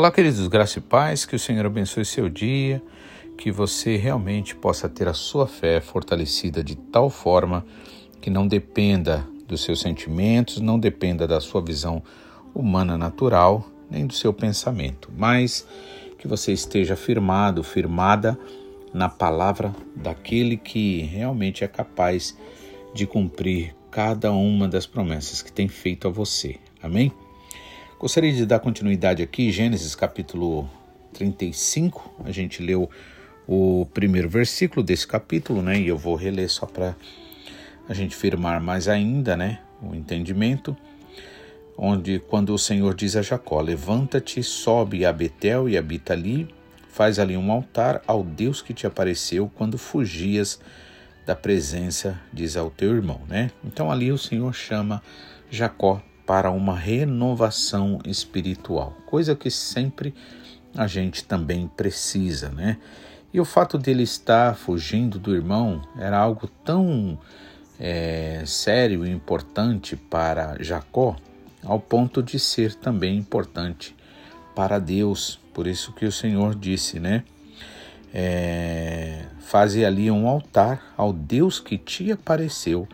Olá, queridos, graça e paz, que o Senhor abençoe seu dia, que você realmente possa ter a sua fé fortalecida de tal forma que não dependa dos seus sentimentos, não dependa da sua visão humana natural, nem do seu pensamento, mas que você esteja firmado, firmada na palavra daquele que realmente é capaz de cumprir cada uma das promessas que tem feito a você. Amém? Gostaria de dar continuidade aqui, Gênesis capítulo 35. A gente leu o primeiro versículo desse capítulo, né? E eu vou reler só para a gente firmar mais ainda, né? O entendimento onde quando o Senhor diz a Jacó: Levanta-te, sobe a Betel e habita ali, faz ali um altar ao Deus que te apareceu quando fugias da presença, diz ao teu irmão, né? Então ali o Senhor chama Jacó para uma renovação espiritual, coisa que sempre a gente também precisa, né? E o fato dele estar fugindo do irmão era algo tão é, sério e importante para Jacó ao ponto de ser também importante para Deus. Por isso que o Senhor disse, né? É, faze ali um altar ao Deus que te apareceu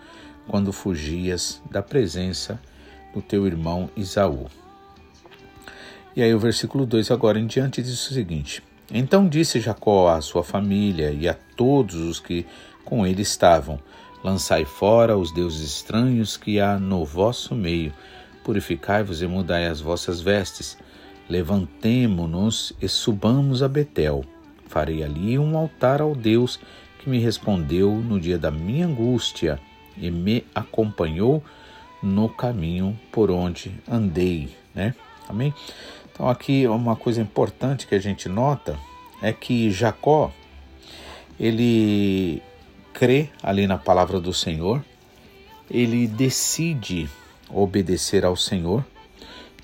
quando fugias da presença do teu irmão Isaú. E aí o versículo 2 agora em diante diz o seguinte: Então disse Jacó à sua família e a todos os que com ele estavam: Lançai fora os deuses estranhos que há no vosso meio Purificai-vos e mudai as vossas vestes. Levantemo-nos e subamos a Betel. Farei ali um altar ao Deus que me respondeu no dia da minha angústia e me acompanhou no caminho por onde andei, né? Amém? Então aqui uma coisa importante que a gente nota é que Jacó ele crê ali na palavra do Senhor, ele decide obedecer ao Senhor.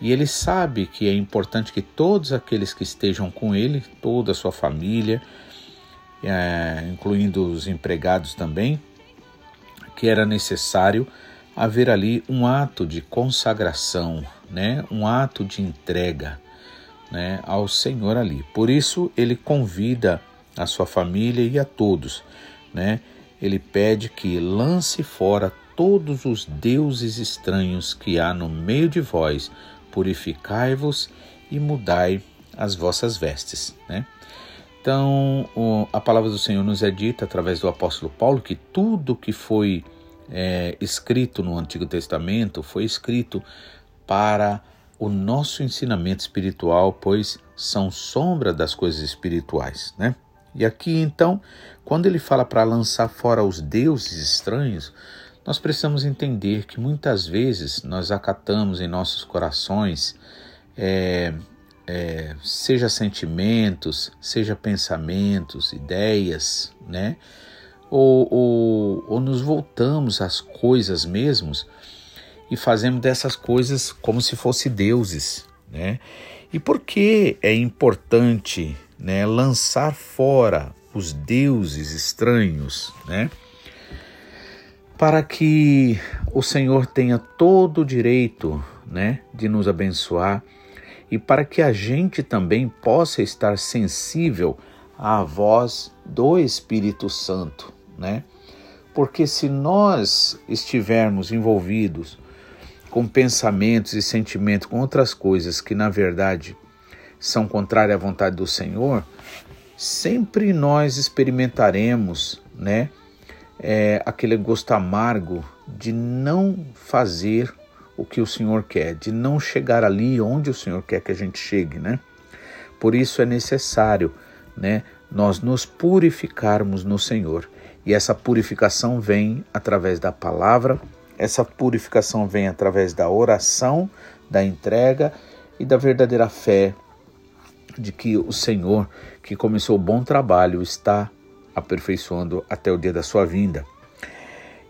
E ele sabe que é importante que todos aqueles que estejam com ele, toda a sua família, é, incluindo os empregados também, que era necessário haver ali um ato de consagração, né? um ato de entrega né? ao Senhor ali. Por isso ele convida a sua família e a todos. Né? Ele pede que lance fora todos os deuses estranhos que há no meio de vós, purificai-vos e mudai as vossas vestes. Né? Então, a palavra do Senhor nos é dita através do apóstolo Paulo que tudo que foi é, escrito no Antigo Testamento foi escrito para o nosso ensinamento espiritual, pois são sombra das coisas espirituais, né? E aqui então, quando ele fala para lançar fora os deuses estranhos, nós precisamos entender que muitas vezes nós acatamos em nossos corações, é, é, seja sentimentos, seja pensamentos, ideias, né? Ou, ou, ou nos voltamos às coisas mesmos e fazemos dessas coisas como se fossem deuses, né? E por que é importante né, lançar fora os deuses estranhos, né? para que o Senhor tenha todo o direito, né, de nos abençoar e para que a gente também possa estar sensível à voz do Espírito Santo, né? Porque se nós estivermos envolvidos com pensamentos e sentimentos, com outras coisas que na verdade são contrárias à vontade do Senhor, sempre nós experimentaremos, né, é, aquele gosto amargo de não fazer o que o Senhor quer, de não chegar ali onde o Senhor quer que a gente chegue, né? Por isso é necessário, né, nós nos purificarmos no Senhor. E essa purificação vem através da palavra, essa purificação vem através da oração, da entrega e da verdadeira fé de que o Senhor, que começou o bom trabalho, está aperfeiçoando até o dia da sua vinda.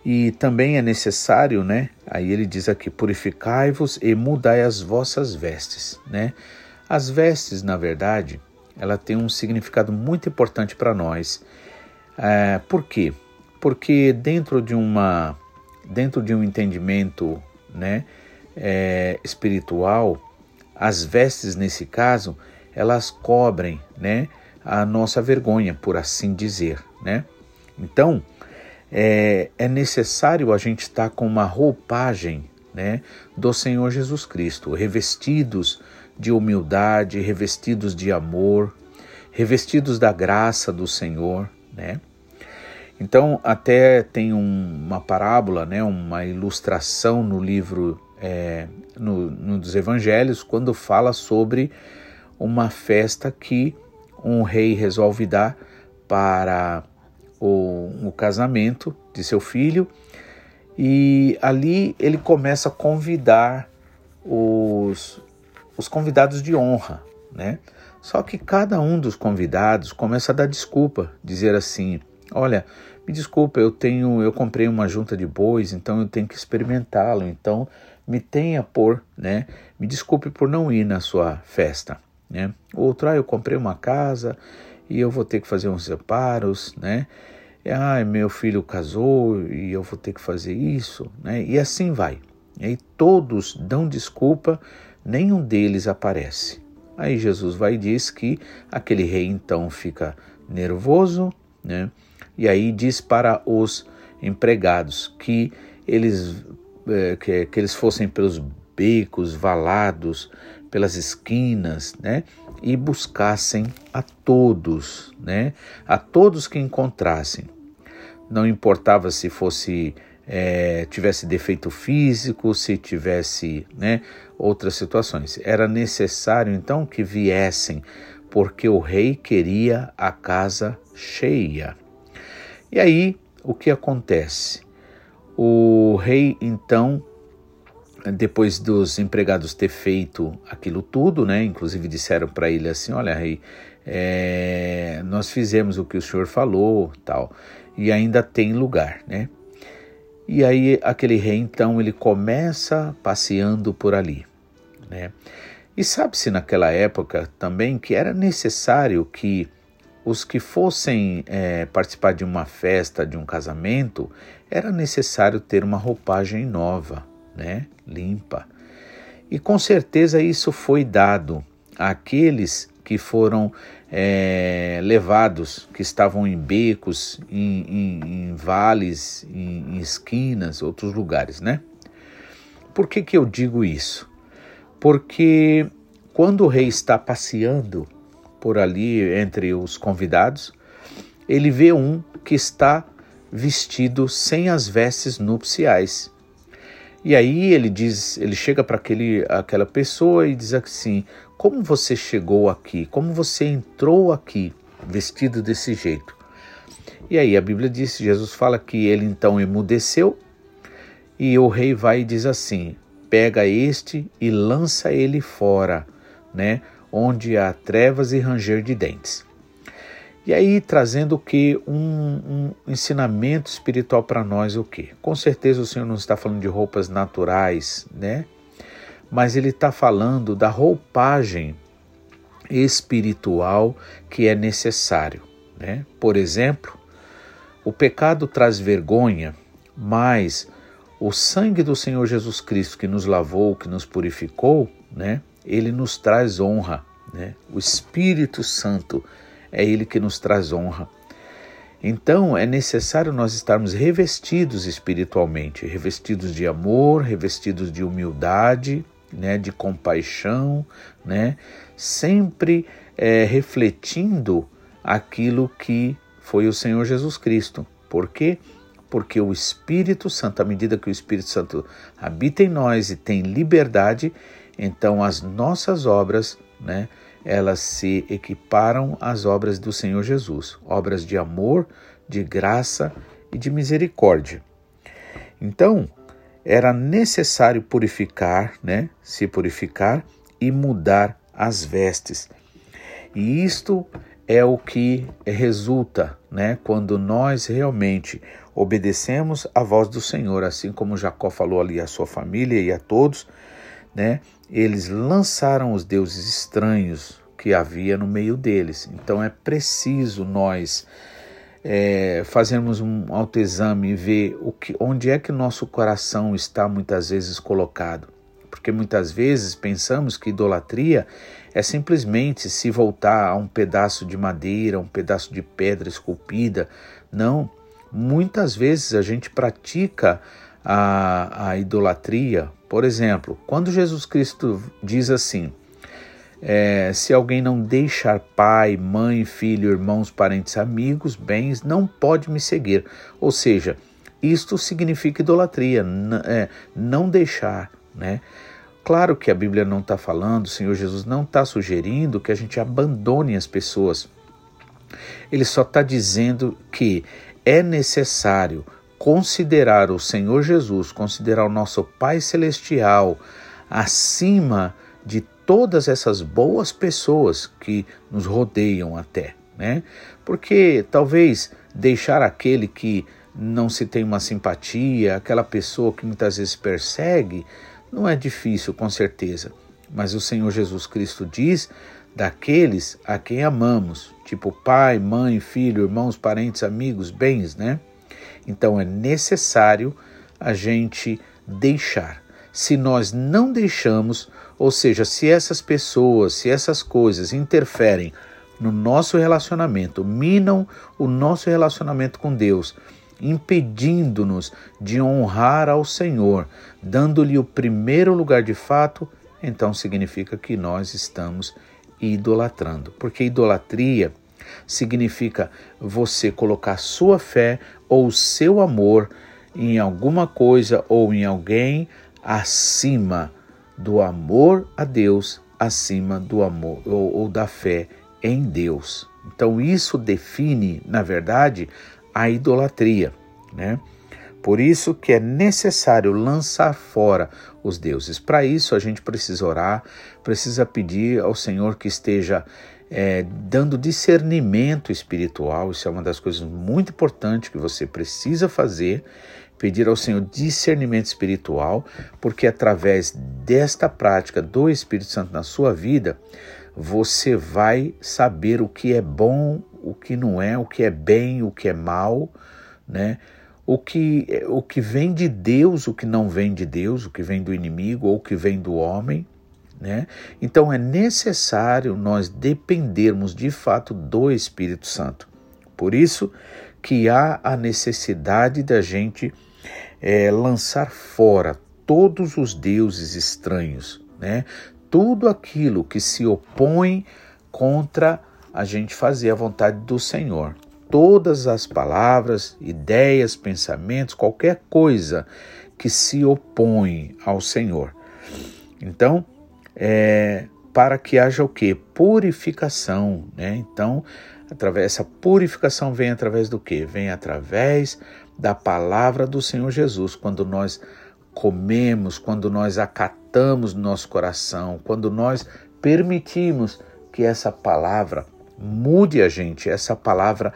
E também é necessário, né? Aí ele diz aqui: purificai-vos e mudai as vossas vestes, né? As vestes, na verdade, ela tem um significado muito importante para nós. É, por quê? Porque dentro de uma dentro de um entendimento, né, é, espiritual, as vestes nesse caso elas cobrem, né, a nossa vergonha, por assim dizer, né? Então é, é necessário a gente estar com uma roupagem, né, do Senhor Jesus Cristo, revestidos de humildade, revestidos de amor, revestidos da graça do Senhor, né? Então até tem um, uma parábola, né, uma ilustração no livro é, no, no dos Evangelhos quando fala sobre uma festa que um rei resolve dar para o, o casamento de seu filho e ali ele começa a convidar os, os convidados de honra, né? Só que cada um dos convidados começa a dar desculpa, dizer assim: "Olha, me desculpa, eu tenho, eu comprei uma junta de bois, então eu tenho que experimentá-lo, então me tenha por, né? Me desculpe por não ir na sua festa, né? Outro, ah, eu comprei uma casa e eu vou ter que fazer uns reparos, né? Ah, meu filho casou e eu vou ter que fazer isso, né? E assim vai. E aí todos dão desculpa, nenhum deles aparece. Aí Jesus vai e diz que aquele rei então fica nervoso, né? E aí diz para os empregados que eles, é, que, que eles fossem pelos becos, valados, pelas esquinas, né? E buscassem a todos, né? A todos que encontrassem. Não importava se fosse é, tivesse defeito físico, se tivesse, né? Outras situações. Era necessário então que viessem, porque o rei queria a casa cheia. E aí, o que acontece? O rei, então, depois dos empregados ter feito aquilo tudo, né? Inclusive disseram para ele assim: Olha, rei, é, nós fizemos o que o senhor falou, tal, e ainda tem lugar, né? E aí aquele rei então ele começa passeando por ali, né? E sabe-se naquela época também que era necessário que os que fossem é, participar de uma festa, de um casamento, era necessário ter uma roupagem nova, né, limpa. E com certeza isso foi dado àqueles que foram é, levados, que estavam em becos, em, em, em vales, em, em esquinas, outros lugares, né? Por que, que eu digo isso? Porque quando o rei está passeando por ali entre os convidados, ele vê um que está vestido sem as vestes nupciais. E aí ele diz, ele chega para aquele aquela pessoa e diz assim: "Como você chegou aqui? Como você entrou aqui vestido desse jeito?" E aí a Bíblia diz, Jesus fala que ele então emudeceu e o rei vai e diz assim: "Pega este e lança ele fora", né? onde há trevas e ranger de dentes. E aí trazendo que um, um ensinamento espiritual para nós o que? Com certeza o Senhor não está falando de roupas naturais, né? Mas ele está falando da roupagem espiritual que é necessário, né? Por exemplo, o pecado traz vergonha, mas o sangue do Senhor Jesus Cristo que nos lavou, que nos purificou, né? ele nos traz honra. Né? O Espírito Santo é ele que nos traz honra. Então é necessário nós estarmos revestidos espiritualmente, revestidos de amor, revestidos de humildade, né, de compaixão, né, sempre é, refletindo aquilo que foi o Senhor Jesus Cristo. Por quê? Porque o Espírito Santo, à medida que o Espírito Santo habita em nós e tem liberdade, então as nossas obras, né, elas se equiparam às obras do Senhor Jesus, obras de amor, de graça e de misericórdia. Então, era necessário purificar, né, se purificar e mudar as vestes. E isto é o que resulta, né, quando nós realmente obedecemos à voz do Senhor, assim como Jacó falou ali à sua família e a todos, né? Eles lançaram os deuses estranhos que havia no meio deles. Então é preciso nós é, fazermos um autoexame e ver o que, onde é que nosso coração está muitas vezes colocado. Porque muitas vezes pensamos que idolatria é simplesmente se voltar a um pedaço de madeira, um pedaço de pedra esculpida. Não. Muitas vezes a gente pratica a, a idolatria. Por exemplo, quando Jesus Cristo diz assim: é, se alguém não deixar pai, mãe, filho, irmãos, parentes, amigos, bens, não pode me seguir. Ou seja, isto significa idolatria, é, não deixar, né? Claro que a Bíblia não está falando, o Senhor Jesus não está sugerindo que a gente abandone as pessoas. Ele só está dizendo que é necessário considerar o Senhor Jesus, considerar o nosso Pai Celestial acima de todas essas boas pessoas que nos rodeiam até, né? Porque talvez deixar aquele que não se tem uma simpatia, aquela pessoa que muitas vezes persegue, não é difícil, com certeza, mas o Senhor Jesus Cristo diz daqueles a quem amamos, tipo pai, mãe, filho, irmãos, parentes, amigos, bens, né? Então é necessário a gente deixar. Se nós não deixamos, ou seja, se essas pessoas, se essas coisas interferem no nosso relacionamento, minam o nosso relacionamento com Deus, impedindo-nos de honrar ao Senhor, dando-lhe o primeiro lugar de fato, então significa que nós estamos idolatrando. Porque idolatria significa você colocar sua fé ou seu amor em alguma coisa ou em alguém acima do amor a Deus, acima do amor ou, ou da fé em Deus. Então isso define, na verdade, a idolatria, né? Por isso que é necessário lançar fora os deuses. Para isso a gente precisa orar, precisa pedir ao Senhor que esteja é, dando discernimento espiritual. Isso é uma das coisas muito importantes que você precisa fazer. Pedir ao Senhor discernimento espiritual, porque através desta prática do Espírito Santo na sua vida, você vai saber o que é bom, o que não é, o que é bem, o que é mal, né? O que, o que vem de Deus, o que não vem de Deus, o que vem do inimigo ou o que vem do homem. Né? Então é necessário nós dependermos de fato do Espírito Santo. Por isso que há a necessidade da gente é, lançar fora todos os deuses estranhos, né? tudo aquilo que se opõe contra a gente fazer a vontade do Senhor todas as palavras, ideias, pensamentos, qualquer coisa que se opõe ao Senhor. Então, é, para que haja o que? Purificação, né? Então, através essa purificação vem através do que? Vem através da palavra do Senhor Jesus, quando nós comemos, quando nós acatamos no nosso coração, quando nós permitimos que essa palavra mude a gente, essa palavra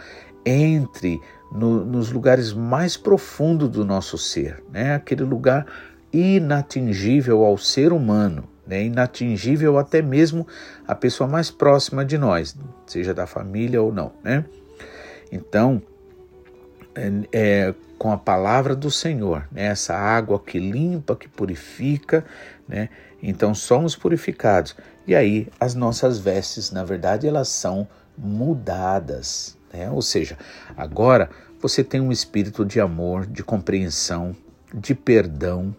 entre no, nos lugares mais profundos do nosso ser, né? aquele lugar inatingível ao ser humano, né? inatingível até mesmo à pessoa mais próxima de nós, seja da família ou não. Né? Então, é, é, com a palavra do Senhor, né? essa água que limpa, que purifica, né? então somos purificados. E aí as nossas vestes, na verdade, elas são mudadas. Né? Ou seja, agora você tem um espírito de amor, de compreensão, de perdão.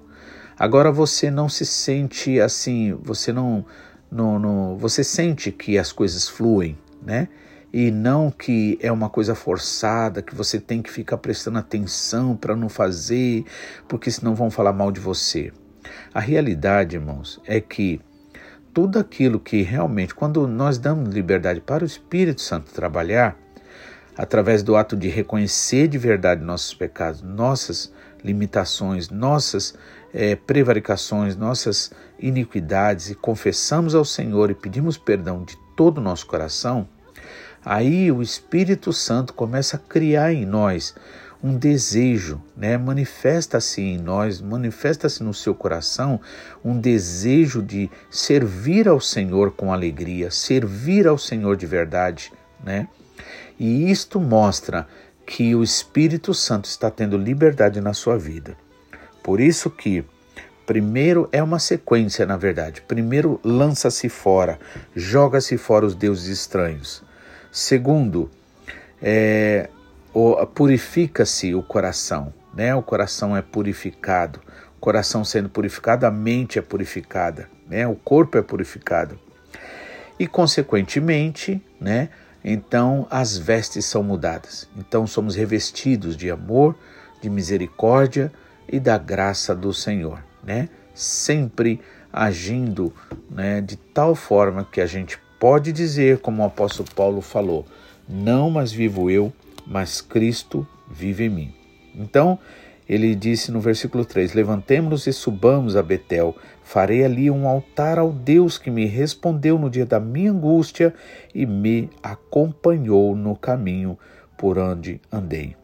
Agora você não se sente assim, você não, não, não você sente que as coisas fluem, né? E não que é uma coisa forçada, que você tem que ficar prestando atenção para não fazer, porque senão vão falar mal de você. A realidade, irmãos, é que tudo aquilo que realmente, quando nós damos liberdade para o Espírito Santo trabalhar, através do ato de reconhecer de verdade nossos pecados, nossas limitações, nossas é, prevaricações, nossas iniquidades e confessamos ao Senhor e pedimos perdão de todo o nosso coração, aí o Espírito Santo começa a criar em nós um desejo, né? Manifesta-se em nós, manifesta-se no seu coração um desejo de servir ao Senhor com alegria, servir ao Senhor de verdade, né? E isto mostra que o Espírito Santo está tendo liberdade na sua vida. Por isso que primeiro é uma sequência, na verdade. Primeiro lança-se fora, joga-se fora os deuses estranhos. Segundo, é, purifica-se o coração, né? O coração é purificado. O coração sendo purificado, a mente é purificada, né? O corpo é purificado. E consequentemente, né? Então as vestes são mudadas. Então somos revestidos de amor, de misericórdia e da graça do Senhor, né? Sempre agindo, né, de tal forma que a gente pode dizer, como o apóstolo Paulo falou, não mais vivo eu, mas Cristo vive em mim. Então, ele disse no versículo 3: Levantemos-nos e subamos a Betel. Farei ali um altar ao Deus que me respondeu no dia da minha angústia e me acompanhou no caminho por onde andei.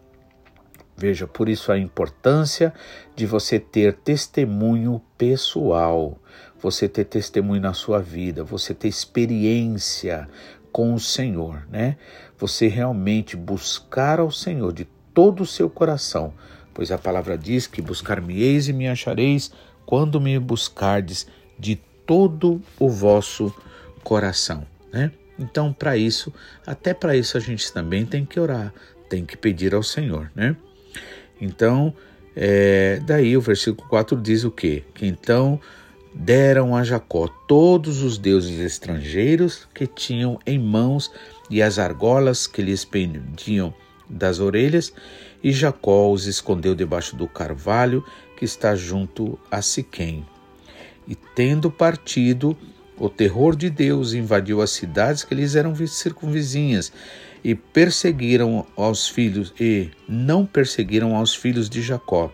Veja, por isso a importância de você ter testemunho pessoal, você ter testemunho na sua vida, você ter experiência com o Senhor, né? Você realmente buscar ao Senhor de todo o seu coração pois a palavra diz que buscar-me-eis e me achareis quando me buscardes de todo o vosso coração, né? Então, para isso, até para isso a gente também tem que orar, tem que pedir ao Senhor, né? Então, é, daí o versículo 4 diz o quê? Que então deram a Jacó todos os deuses estrangeiros que tinham em mãos e as argolas que lhes pendiam das orelhas, e Jacó os escondeu debaixo do carvalho que está junto a Siquém. E tendo partido, o terror de Deus invadiu as cidades que lhes eram circunvizinhas, e perseguiram aos filhos, e não perseguiram aos filhos de Jacó.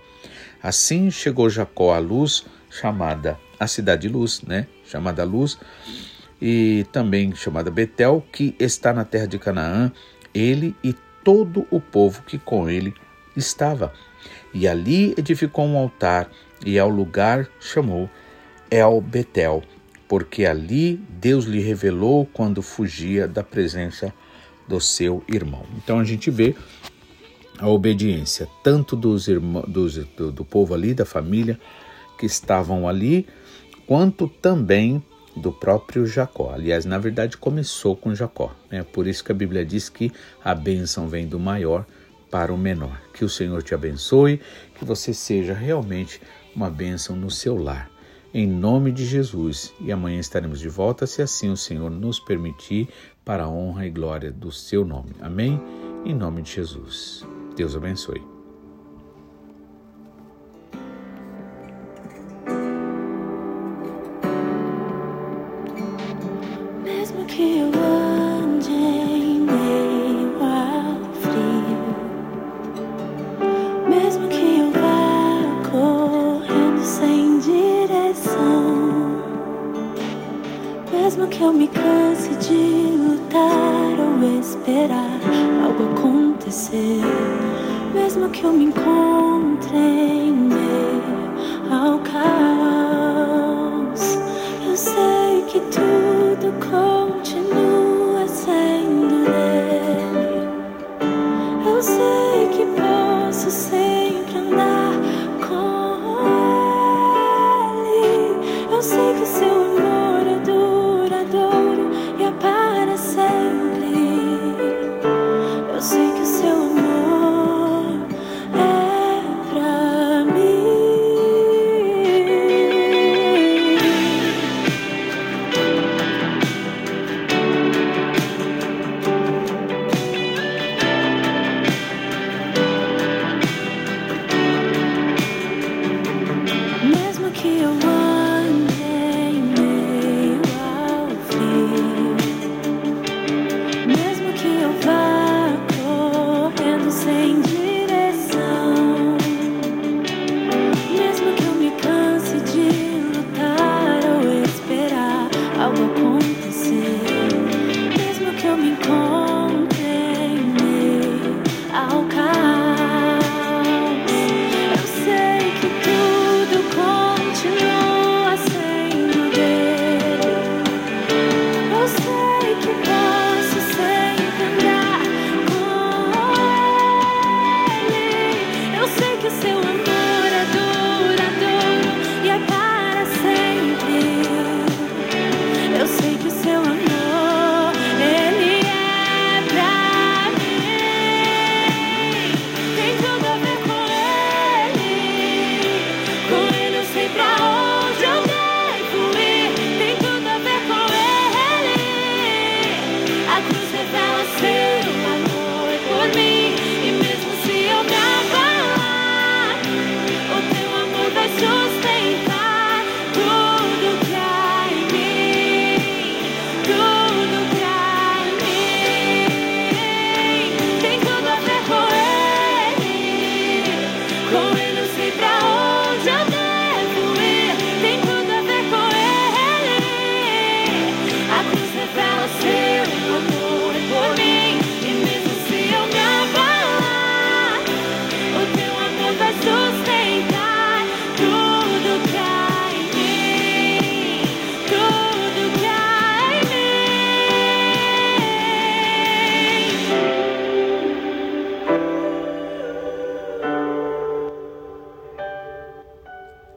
Assim chegou Jacó à luz, chamada a cidade de luz, né? Chamada luz, e também chamada Betel, que está na terra de Canaã, ele e todo o povo que com ele estava. E ali edificou um altar e ao lugar chamou El Betel, porque ali Deus lhe revelou quando fugia da presença do seu irmão. Então a gente vê a obediência tanto dos irmãos, dos, do, do povo ali, da família que estavam ali, quanto também do próprio Jacó. Aliás, na verdade, começou com Jacó. Né? Por isso que a Bíblia diz que a bênção vem do maior para o menor. Que o Senhor te abençoe, que você seja realmente uma bênção no seu lar. Em nome de Jesus. E amanhã estaremos de volta, se assim o Senhor nos permitir, para a honra e glória do seu nome. Amém? Em nome de Jesus. Deus abençoe. to the corra.